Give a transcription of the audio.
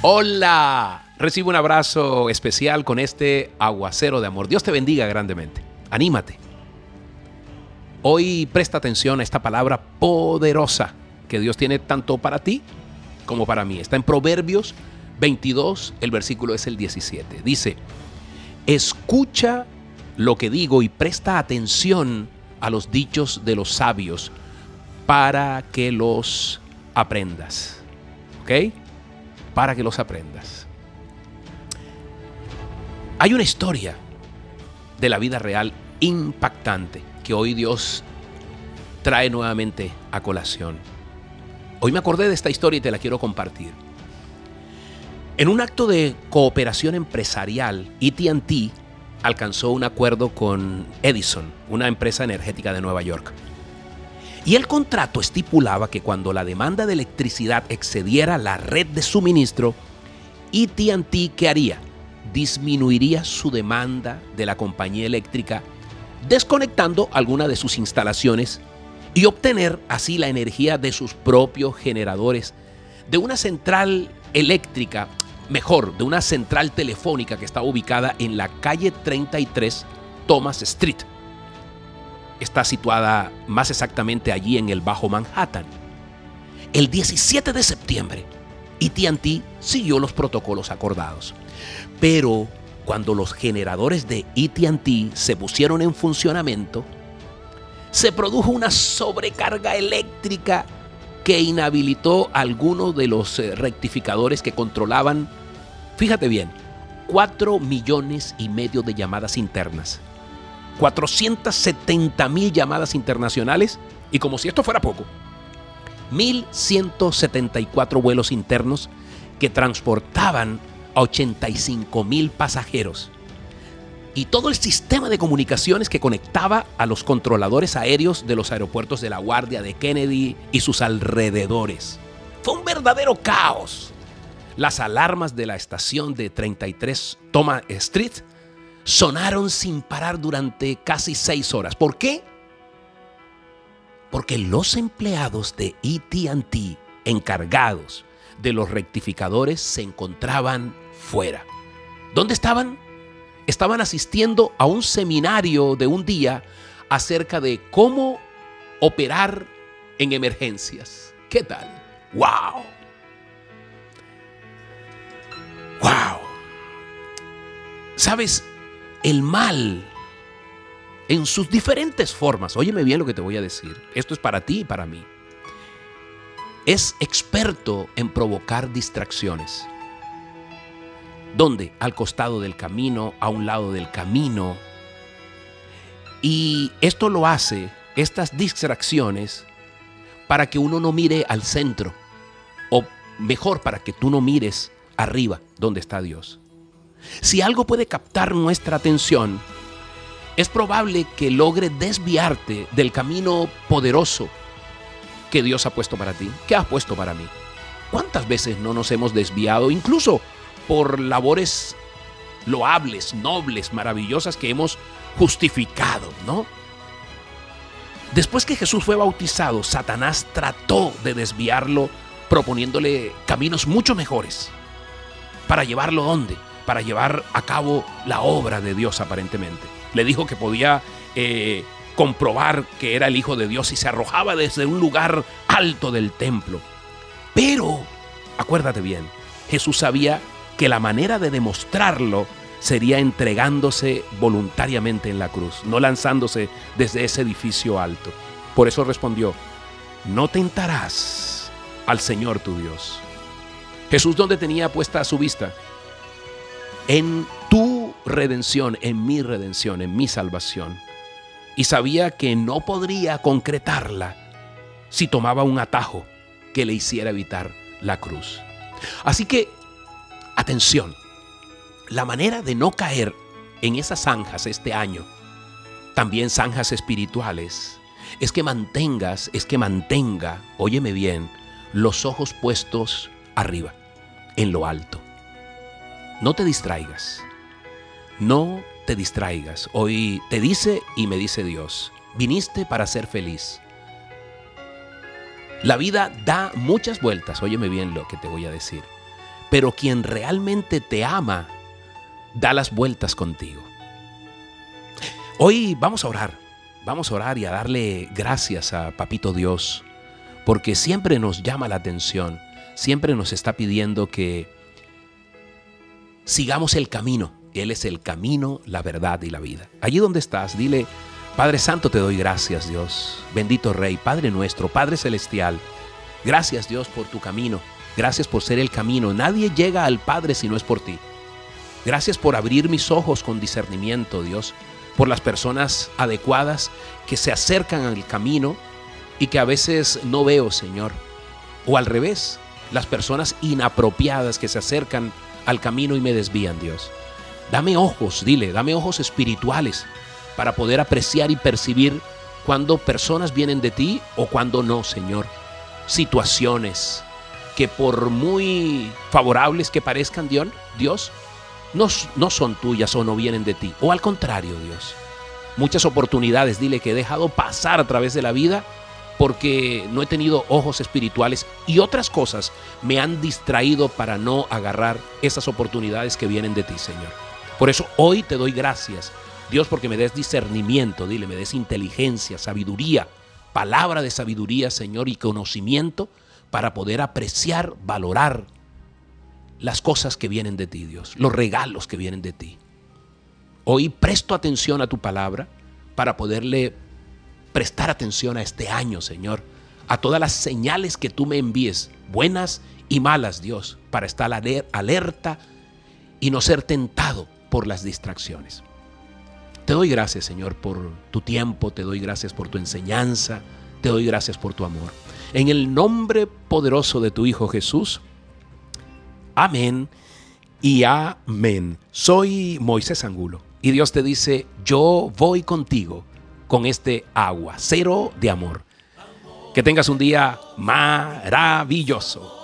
Hola, recibe un abrazo especial con este aguacero de amor. Dios te bendiga grandemente. Anímate. Hoy presta atención a esta palabra poderosa que Dios tiene tanto para ti como para mí. Está en Proverbios 22, el versículo es el 17. Dice, escucha lo que digo y presta atención a los dichos de los sabios para que los aprendas. ¿Ok? Para que los aprendas. Hay una historia de la vida real impactante que hoy Dios trae nuevamente a colación. Hoy me acordé de esta historia y te la quiero compartir. En un acto de cooperación empresarial, ETT alcanzó un acuerdo con Edison, una empresa energética de Nueva York. Y el contrato estipulaba que cuando la demanda de electricidad excediera la red de suministro, ETT ¿qué haría? Disminuiría su demanda de la compañía eléctrica desconectando alguna de sus instalaciones y obtener así la energía de sus propios generadores, de una central eléctrica, mejor, de una central telefónica que está ubicada en la calle 33 Thomas Street. Está situada más exactamente allí en el Bajo Manhattan. El 17 de septiembre, ATT siguió los protocolos acordados. Pero cuando los generadores de ATT se pusieron en funcionamiento, se produjo una sobrecarga eléctrica que inhabilitó algunos de los eh, rectificadores que controlaban, fíjate bien, 4 millones y medio de llamadas internas, 470 mil llamadas internacionales y como si esto fuera poco, 1.174 vuelos internos que transportaban a 85 mil pasajeros y todo el sistema de comunicaciones que conectaba a los controladores aéreos de los aeropuertos de la Guardia de Kennedy y sus alrededores. Fue un verdadero caos. Las alarmas de la estación de 33 Thomas Street sonaron sin parar durante casi seis horas. ¿Por qué? Porque los empleados de ETT encargados de los rectificadores se encontraban fuera. ¿Dónde estaban? estaban asistiendo a un seminario de un día acerca de cómo operar en emergencias. ¿Qué tal? ¡Wow! ¡Wow! ¿Sabes? El mal en sus diferentes formas, óyeme bien lo que te voy a decir, esto es para ti y para mí, es experto en provocar distracciones. ¿Dónde? Al costado del camino, a un lado del camino. Y esto lo hace, estas distracciones, para que uno no mire al centro, o mejor, para que tú no mires arriba, donde está Dios. Si algo puede captar nuestra atención, es probable que logre desviarte del camino poderoso que Dios ha puesto para ti, que ha puesto para mí. ¿Cuántas veces no nos hemos desviado, incluso por labores loables, nobles, maravillosas que hemos justificado, ¿no? Después que Jesús fue bautizado, Satanás trató de desviarlo proponiéndole caminos mucho mejores. ¿Para llevarlo dónde? Para llevar a cabo la obra de Dios aparentemente. Le dijo que podía eh, comprobar que era el Hijo de Dios y se arrojaba desde un lugar alto del templo. Pero, acuérdate bien, Jesús sabía que la manera de demostrarlo sería entregándose voluntariamente en la cruz, no lanzándose desde ese edificio alto. Por eso respondió, no tentarás al Señor tu Dios. Jesús donde tenía puesta su vista? En tu redención, en mi redención, en mi salvación. Y sabía que no podría concretarla si tomaba un atajo que le hiciera evitar la cruz. Así que Atención, la manera de no caer en esas zanjas este año, también zanjas espirituales, es que mantengas, es que mantenga, óyeme bien, los ojos puestos arriba, en lo alto. No te distraigas, no te distraigas. Hoy te dice y me dice Dios, viniste para ser feliz. La vida da muchas vueltas, óyeme bien lo que te voy a decir pero quien realmente te ama da las vueltas contigo. Hoy vamos a orar, vamos a orar y a darle gracias a Papito Dios, porque siempre nos llama la atención, siempre nos está pidiendo que sigamos el camino. Él es el camino, la verdad y la vida. Allí donde estás, dile, Padre Santo, te doy gracias, Dios. Bendito Rey, Padre nuestro, Padre Celestial. Gracias, Dios, por tu camino. Gracias por ser el camino. Nadie llega al Padre si no es por ti. Gracias por abrir mis ojos con discernimiento, Dios, por las personas adecuadas que se acercan al camino y que a veces no veo, Señor. O al revés, las personas inapropiadas que se acercan al camino y me desvían, Dios. Dame ojos, dile, dame ojos espirituales para poder apreciar y percibir cuando personas vienen de ti o cuando no, Señor. Situaciones que por muy favorables que parezcan, Dios, no, no son tuyas o no vienen de ti. O al contrario, Dios. Muchas oportunidades, dile, que he dejado pasar a través de la vida porque no he tenido ojos espirituales y otras cosas me han distraído para no agarrar esas oportunidades que vienen de ti, Señor. Por eso hoy te doy gracias, Dios, porque me des discernimiento, dile, me des inteligencia, sabiduría, palabra de sabiduría, Señor, y conocimiento para poder apreciar, valorar las cosas que vienen de ti, Dios, los regalos que vienen de ti. Hoy presto atención a tu palabra para poderle prestar atención a este año, Señor, a todas las señales que tú me envíes, buenas y malas, Dios, para estar alerta y no ser tentado por las distracciones. Te doy gracias, Señor, por tu tiempo, te doy gracias por tu enseñanza, te doy gracias por tu amor. En el nombre poderoso de tu Hijo Jesús, amén y amén. Soy Moisés Angulo y Dios te dice, yo voy contigo con este agua, cero de amor. Que tengas un día maravilloso.